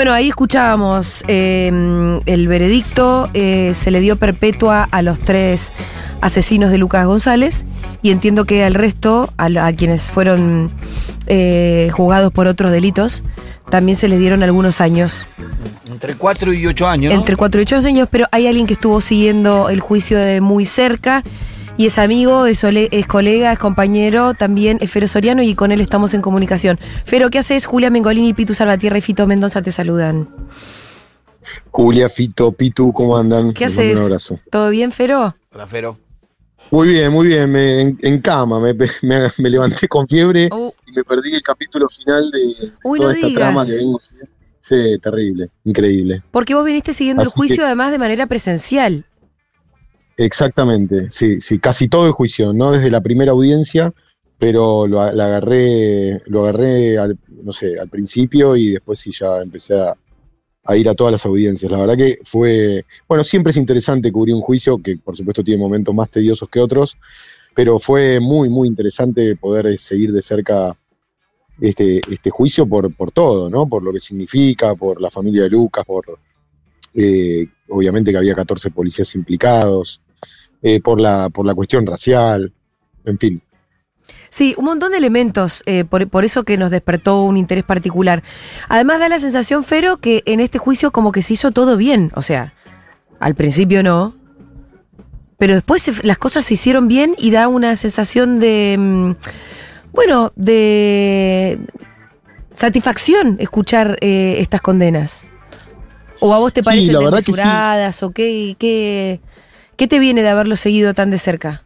Bueno, ahí escuchábamos eh, el veredicto, eh, se le dio perpetua a los tres asesinos de Lucas González y entiendo que al resto, a, a quienes fueron eh, juzgados por otros delitos, también se les dieron algunos años, Entre 4 y 8 años. ¿no? entre 4 y 8 años, pero hay alguien que estuvo siguiendo el juicio de muy cerca y es amigo, es, ole- es colega, es compañero, también es Fero Soriano y con él estamos en comunicación. Fero, ¿qué haces? Julia Mengolini, Pitu Salvatierra y Fito Mendoza te saludan. Julia, Fito, Pitu, ¿cómo andan? ¿Qué Les haces? Un abrazo. ¿Todo bien, Fero? Hola, Fero. Muy bien, muy bien, me- en, en cama, me, me- me levanté con fiebre Uh, y me perdí el capítulo final de Uy, toda no esta digas. trama que vengo. Sí, terrible, increíble. porque vos viniste siguiendo el juicio que- además de manera presencial. Exactamente, sí, sí, casi todo el juicio, no desde la primera audiencia, pero lo, la agarré, lo agarré al, no sé, al principio y después sí ya empecé a, ir a todas las audiencias. La verdad que fue, bueno, siempre es interesante cubrir un juicio que por supuesto tiene momentos más tediosos que otros, pero fue muy, muy interesante poder eh, seguir de cerca este, este juicio por, por todo, ¿no? Por lo que significa, por la familia de Lucas, por eh, obviamente que había 14 policías implicados, eh, por, la, por la cuestión racial, en fin. Sí, un montón de elementos, eh, por, por eso que nos despertó un interés particular. Además da la sensación, Fero, que en este juicio como que se hizo todo bien. O sea, al principio no, pero después se- las cosas se hicieron bien y da una sensación de, mm, bueno, de satisfacción escuchar eh, estas condenas. ¿O a vos te parecen sí. desmesuradas? ¿O qué, qué, qué te viene de haberlo seguido tan de cerca?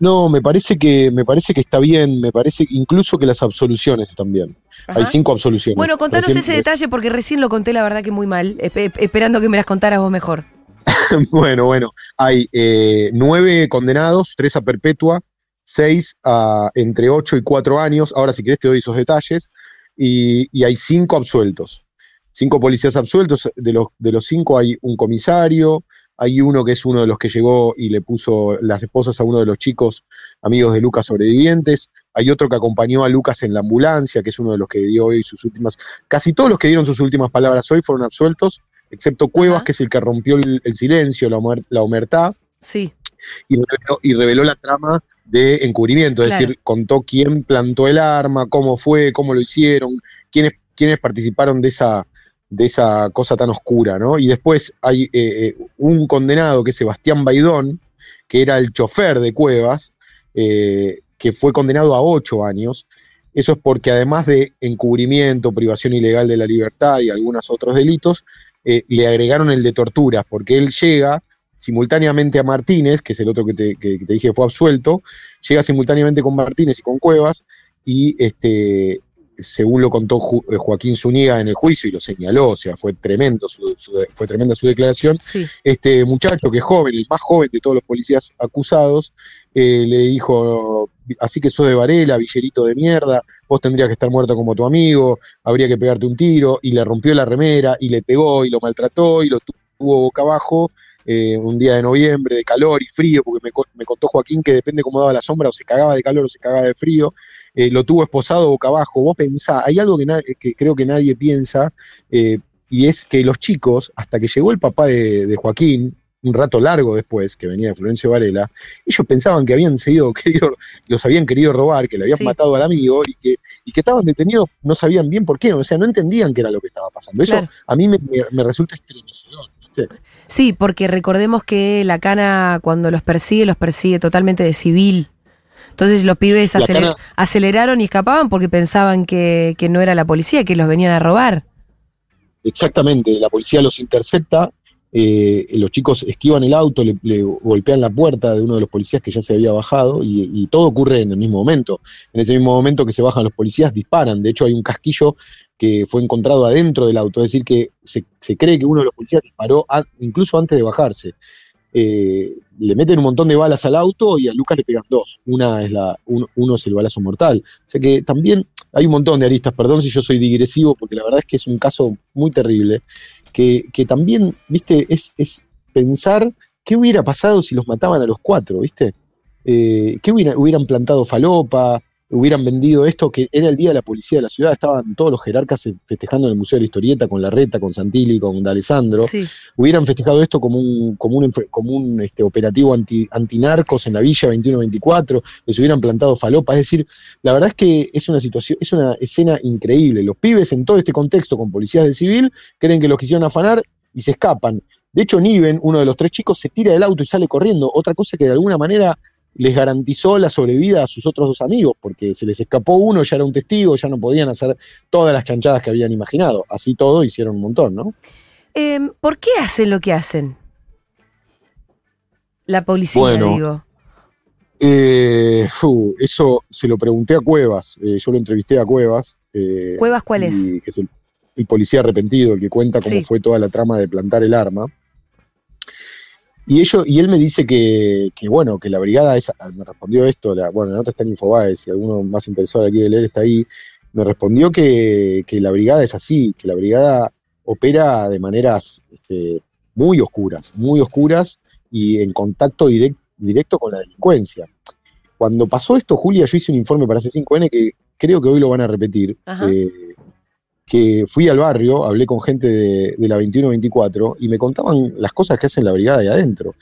No, me parece que, me parece que está bien, me parece incluso que las absoluciones están bien. Hay Ajá. cinco absoluciones. Bueno, contanos Recién- ese detalle porque recién lo conté, la verdad que muy mal, espe- esperando que me las contaras vos mejor. Bueno, bueno, hay eh, nueve condenados, tres a perpetua, seis a entre ocho y cuatro años. Ahora, si querés, te doy esos detalles. Y, y hay cinco absueltos. Cinco policías absueltos. De los, de los cinco hay un comisario, hay uno que es uno de los que llegó y le puso las esposas a uno de los chicos amigos de Lucas sobrevivientes. Hay otro que acompañó a Lucas en la ambulancia, que es uno de los que dio hoy sus últimas. Casi todos los que dieron sus últimas palabras hoy fueron absueltos, excepto Cuevas, Ajá. que es el que rompió el, el silencio, la, la humertad, Sí, y reveló, y reveló la trama de encubrimiento, es Claro. decir, contó quién plantó el arma, cómo fue, cómo lo hicieron, quiénes, quiénes participaron de esa, de esa cosa tan oscura, ¿no? Y después hay eh, eh, un condenado que es Sebastián Baidón, que era el chofer de Cuevas, eh, que fue condenado a ocho años. Eso es porque además de encubrimiento, privación ilegal de la libertad y algunos otros delitos, le agregaron el de torturas, porque él llega simultáneamente a Martínez, que es el otro que- que te dije fue absuelto, llega simultáneamente con Martínez y con Cuevas, y este, según lo contó eh, Joaquín Zúñiga en el juicio y lo señaló, o sea, fue tremendo su- su- fue tremenda su declaración, sí. este muchacho que es joven, el más joven de todos los policías acusados, eh, le dijo, así que sos de Varela, villerito de mierda, vos tendrías que estar muerto como tu amigo, habría que pegarte un tiro, y le rompió la remera, y le pegó, y lo maltrató, y lo tuvo boca abajo, eh, un día de noviembre, de calor y frío, porque me, me contó Joaquín que depende cómo daba la sombra, o se cagaba de calor o se cagaba de frío, eh, lo tuvo esposado boca abajo, vos pensá, hay algo que, que creo que nadie piensa, eh, y es que los chicos, hasta que llegó el papá de, de Joaquín, un rato largo después, que venía Florencio Varela, ellos pensaban que habían seguido, querido, los habían querido robar, que le habían Sí. matado al amigo y que, y que estaban detenidos, no sabían bien por qué, o sea, no entendían qué era lo que estaba pasando. Eso Claro. a mí me, me- me resulta estremecedor, ¿viste? Sí, porque recordemos que la cana cuando los persigue, los persigue totalmente de civil. Entonces los pibes La aceler- cana- aceleraron y escapaban porque pensaban que, que no era la policía, que los venían a robar. Exactamente, la policía los intercepta, eh, los chicos esquivan el auto, le, golpean la puerta de uno de los policías que ya se había bajado y, todo ocurre en el mismo momento. En ese mismo momento que se bajan los policías, disparan. De hecho, hay un casquillo que fue encontrado adentro del auto, es decir, que se, cree que uno de los policías disparó incluso antes de bajarse. Eh, le meten un montón de balas al auto y a Lucas le pegan dos. Una es la, un- uno es el balazo mortal. O sea que también hay un montón de aristas, perdón si yo soy digresivo, porque la verdad es que es un caso muy terrible, que, que también, viste, es, es pensar qué hubiera pasado si los mataban a los cuatro, viste. Eh, ¿Qué hubiera- hubieran plantado falopa? Hubieran vendido esto, que era el día de la policía de la ciudad, estaban todos los jerarcas festejando en el Museo de la Historieta con la Reta, con Santilli, con D'Alessandro, hubieran festejado esto como un, como un, como un este, operativo anti, antinarcos en la Villa 2124, les hubieran plantado falopa, es decir, la verdad es que es una situación, es una escena increíble. Los pibes en todo este contexto con policías de civil creen que los quisieron afanar y se escapan. De hecho, Niven, uno de los tres chicos, se tira del auto y sale corriendo. Otra cosa que de alguna manera les garantizó la sobrevida a sus otros dos amigos, porque se les escapó uno, ya era un testigo, ya no podían hacer todas las chanchadas que habían imaginado. Así todo hicieron un montón, ¿no? Em, ¿Por qué hacen lo que hacen? La policía, digo. Eh, eso se lo pregunté a Cuevas, eh, yo lo entrevisté a Cuevas. Eh, ¿Cuevas cuál es? es el, policía arrepentido, el que cuenta cómo fue toda la trama de plantar el arma. Y, ellos, y él me dice que, bueno, que la brigada esa, me respondió esto, la, bueno, la nota está en Infobae, si alguno más interesado de aquí de leer está ahí, me respondió que, la brigada es así, que la brigada opera de maneras este, muy oscuras, muy oscuras y en contacto directo con la delincuencia. Cuando pasó esto, Julia, yo hice un informe para C5N que creo que hoy lo van a repetir que fui al barrio, hablé con gente de, la 2124 y me contaban las cosas que hacen la brigada ahí adentro.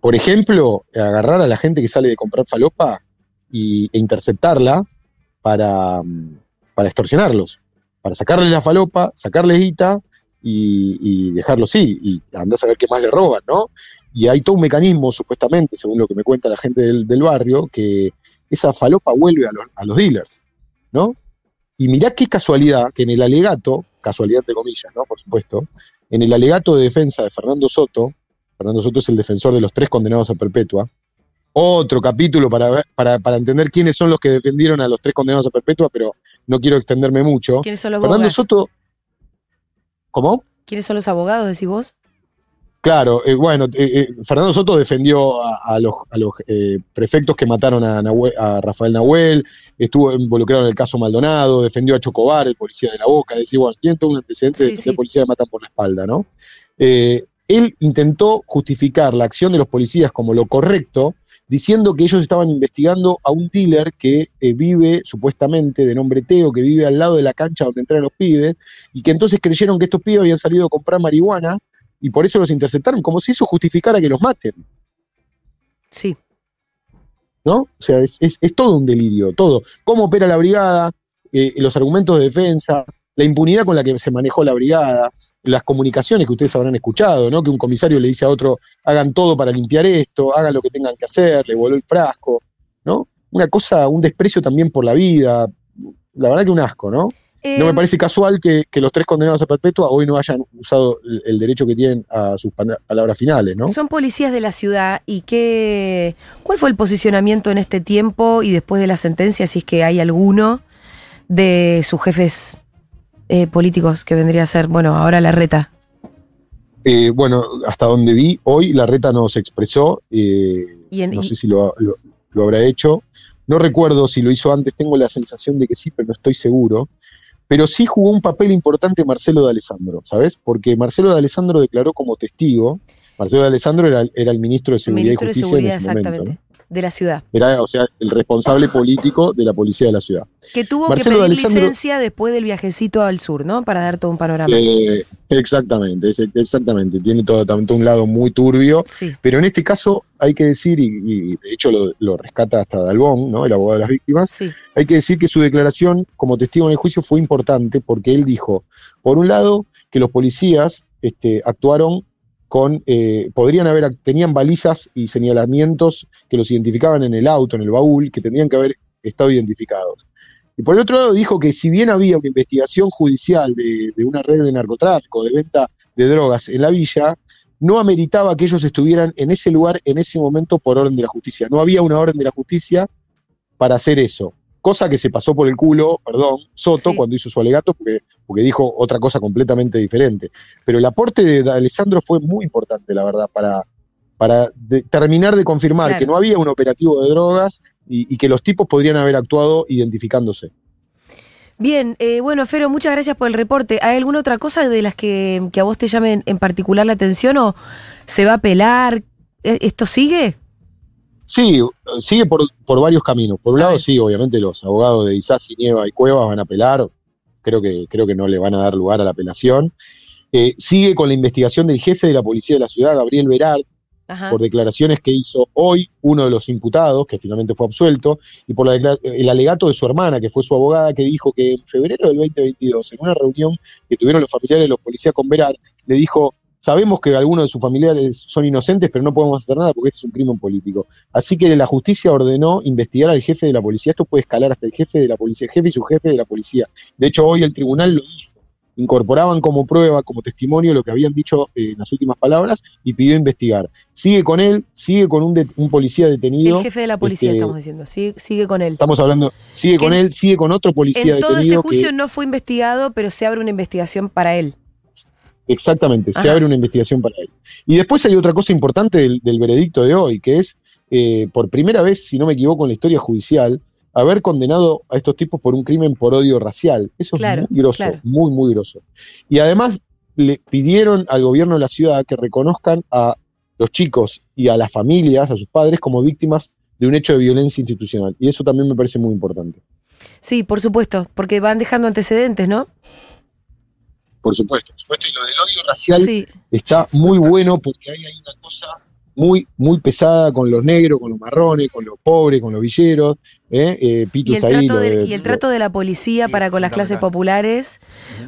Por ejemplo, agarrar a la gente que sale de comprar falopa y, e interceptarla para, para extorsionarlos, para sacarles la falopa, sacarles guita y, y dejarlos sí, y andar a saber qué más le roban, ¿no? Y hay todo un mecanismo, supuestamente, según lo que me cuenta la gente del, barrio, que esa falopa vuelve a los, a los dealers, ¿no? Y mirá qué casualidad que en el alegato, casualidad de comillas, ¿no? Por supuesto, en el alegato de defensa de Fernando Soto, Fernando Soto es el defensor de los tres condenados a perpetua, otro capítulo para, para, para entender quiénes son los que defendieron a los tres condenados a perpetua, pero no quiero extenderme mucho. ¿Quiénes son los Fernando Soto. ¿Cómo? ¿Quiénes son los abogados, decís vos? Claro, eh, bueno, eh, eh, Fernando Soto defendió a, los, prefectos que mataron a, Rafael Nahuel, estuvo involucrado en el caso Maldonado, defendió a Chocobar, el policía de la Boca, decir, bueno, tiene todo un antecedente de policía que matan por la espalda, ¿no? él intentó justificar la acción de los policías como lo correcto, diciendo que ellos estaban investigando a un dealer que vive supuestamente de nombre Teo, que vive al lado de la cancha donde entran los pibes, y que entonces creyeron que estos pibes habían salido a comprar marihuana y por eso los interceptaron, como si eso justificara que los maten. Sí. ¿No? O sea, es, todo un delirio, todo. Cómo opera la brigada, eh, los argumentos de defensa, la impunidad con la que se manejó la brigada, las comunicaciones que ustedes habrán escuchado, ¿no? Que un comisario le dice a otro, hagan todo para limpiar esto, hagan lo que tengan que hacer, le voló el frasco, ¿no? Una cosa, un desprecio también por la vida, la verdad que un asco, ¿no? No me em, parece casual que, los tres condenados a perpetua hoy no hayan usado el, derecho que tienen a sus palabras finales, ¿no? Son policías de la ciudad y qué, ¿cuál fue el posicionamiento en este tiempo y después de la sentencia, si es que hay alguno, de sus jefes eh, políticos que vendría a ser, bueno, ahora la reta? Eh, bueno, hasta donde vi, hoy la reta no se expresó, eh, no sé si lo, lo habrá hecho. No recuerdo si lo hizo antes, tengo la sensación de que sí, pero no estoy seguro pero sí jugó un papel importante Marcelo de Alessandro, ¿sabes? Porque Marcelo de Alessandro declaró como testigo, Marcelo de Alessandro era, el ministro de Seguridad y Justicia en ese exactamente, de la ciudad. Era, o sea, el responsable político de la policía de la ciudad. Que tuvo que pedir licencia después del viajecito al sur, ¿no? Para dar todo un panorama. Eh, exactamente, exactamente. Tiene todo, tanto un lado muy turbio. Pero en este caso hay que decir, y, de hecho lo, rescata hasta Dalbón, ¿no? El abogado de las víctimas. Hay que decir que su declaración como testigo en el juicio fue importante porque él dijo, por un lado, que los policías este, actuaron con, eh, podrían haber, tenían balizas y señalamientos que los identificaban en el auto, en el baúl, que tendrían que haber estado identificados. Y por el otro lado dijo que si bien había una investigación judicial de, una red de narcotráfico, de venta de drogas en la villa, no ameritaba que ellos estuvieran en ese lugar en ese momento por orden de la justicia. No había una orden de la justicia para hacer eso. Cosa que se pasó por el culo, perdón, Soto cuando hizo su alegato, porque, porque dijo otra cosa completamente diferente. Pero el aporte de Alessandro fue muy importante, la verdad, para, para terminar de confirmar que no había un operativo de drogas y, que los tipos podrían haber actuado identificándose. Bien, eh, bueno, Fero, muchas gracias por el reporte. ¿Hay alguna otra cosa de las que, a vos te llamen en particular la atención o se va a apelar? ¿E-, ¿Esto sigue? Sí, sigue por, por varios caminos. Por un lado, sí, obviamente los abogados de Isasi, Nieva y Cuevas van a apelar. Creo que, creo que no le van a dar lugar a la apelación. Eh, sigue con la investigación del jefe de la policía de la ciudad, Gabriel Berard, Ajá. por declaraciones que hizo hoy uno de los imputados, que finalmente fue absuelto, y por la el alegato de su hermana, que fue su abogada, que dijo que en febrero del 2022, en una reunión que tuvieron los familiares de los policías con Berard, le dijo, sabemos que algunos de sus familiares son inocentes, pero no podemos hacer nada porque este es un crimen político. Así que la justicia ordenó investigar al jefe de la policía. Esto puede escalar hasta el jefe de la policía, el jefe y su jefe de la policía. De hecho, hoy el tribunal lo dijo. Incorporaban como prueba, como testimonio, lo que habían dicho eh, en las últimas palabras y pidió investigar. Sigue con él, sigue con un, de- un policía detenido. El jefe de la policía, este, estamos diciendo. Sigue, sigue con él. Estamos hablando, sigue Que con él, sigue con otro policía En todo este detenido. que- juicio no fue investigado, pero se abre una investigación para él. Exactamente, se abre una investigación para él. Y después hay otra cosa importante del, del veredicto de hoy, que es, eh, por primera vez, si no me equivoco, en la historia judicial, haber condenado a estos tipos por un crimen por odio racial. Eso Claro, es muy grosso, claro. muy, muy grosso. Y además le pidieron al gobierno de la ciudad que reconozcan a los chicos y a las familias, a sus padres, como víctimas de un hecho de violencia institucional. Y eso también me parece muy importante, Sí, por supuesto, porque van dejando antecedentes, ¿no? Por supuesto. Por supuesto, y lo del odio racial Sí. está muy bueno porque hay ahí una cosa muy, muy pesada con los negros, con los marrones, con los pobres, con los villeros. ¿Eh? Eh, Pitu Y el, está ahí. trato lo de, de- y el lo- trato de la policía para con las clases populares.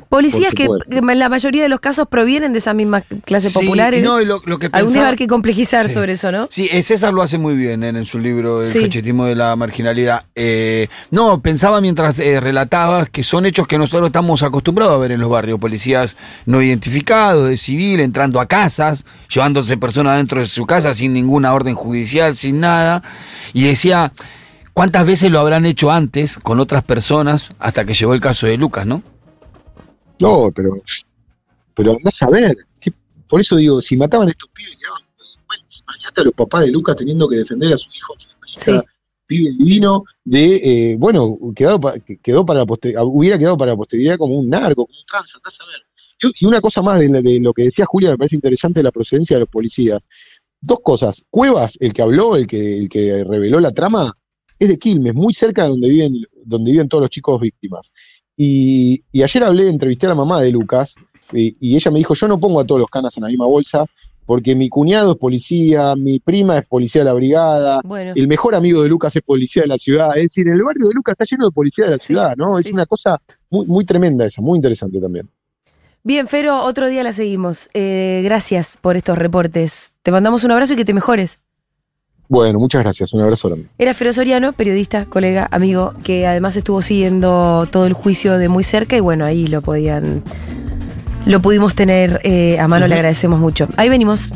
Policías que, en la mayoría de los casos provienen de esas mismas clases Sí, populares. no, y lo, lo que Algún día va a pensaba- haber que complejizar Sí. sobre eso, ¿no? Sí, eh, César lo hace muy bien en, en su libro El Sí. fechetismo de la marginalidad. Eh, no, pensaba mientras eh, relatabas que son hechos que nosotros estamos acostumbrados a ver en los barrios. Policías no identificados, de civil, entrando a casas, llevándose personas dentro de su casa sin ninguna orden judicial, sin nada. Y decía, ¿cuántas veces lo habrán hecho antes con otras personas hasta que llegó el caso de Lucas, no? No, pero, pero andás a ver. ¿qué- por eso digo, si mataban a estos pibes, quedaban. Imagínate a los papás de Lucas teniendo que defender a su hijo. Sí. Pibe divino de, eh, bueno, quedado pa- que- quedó para la poster- hubiera quedado para la posteridad como un narco, como un trans, andás a ver. Y, y una cosa más de, la- de lo que decía Julia, me parece interesante de la procedencia de los policías. Dos cosas. Cuevas, el que habló, el que, el que reveló la trama, es de Quilmes, muy cerca de donde viven, donde viven todos los chicos víctimas. Y, y ayer hablé, entrevisté a la mamá de Lucas, y, y ella me dijo, yo no pongo a todos los canas en la misma bolsa, porque mi cuñado es policía, mi prima es policía de la brigada, Bueno. el mejor amigo de Lucas es policía de la ciudad. Es decir, el barrio de Lucas está lleno de policía de la Sí, ciudad, ¿no? sí. Es una cosa muy, muy tremenda esa, muy interesante también. Bien, Fero, otro día la seguimos. Eh, gracias por estos reportes. Te mandamos un abrazo y que te mejores. Bueno, muchas gracias, un abrazo grande. Era Fero Soriano, periodista, colega, amigo, que además estuvo siguiendo todo el juicio de muy cerca y bueno, ahí lo podían, lo pudimos tener eh, a mano, le agradecemos mucho. Ahí venimos.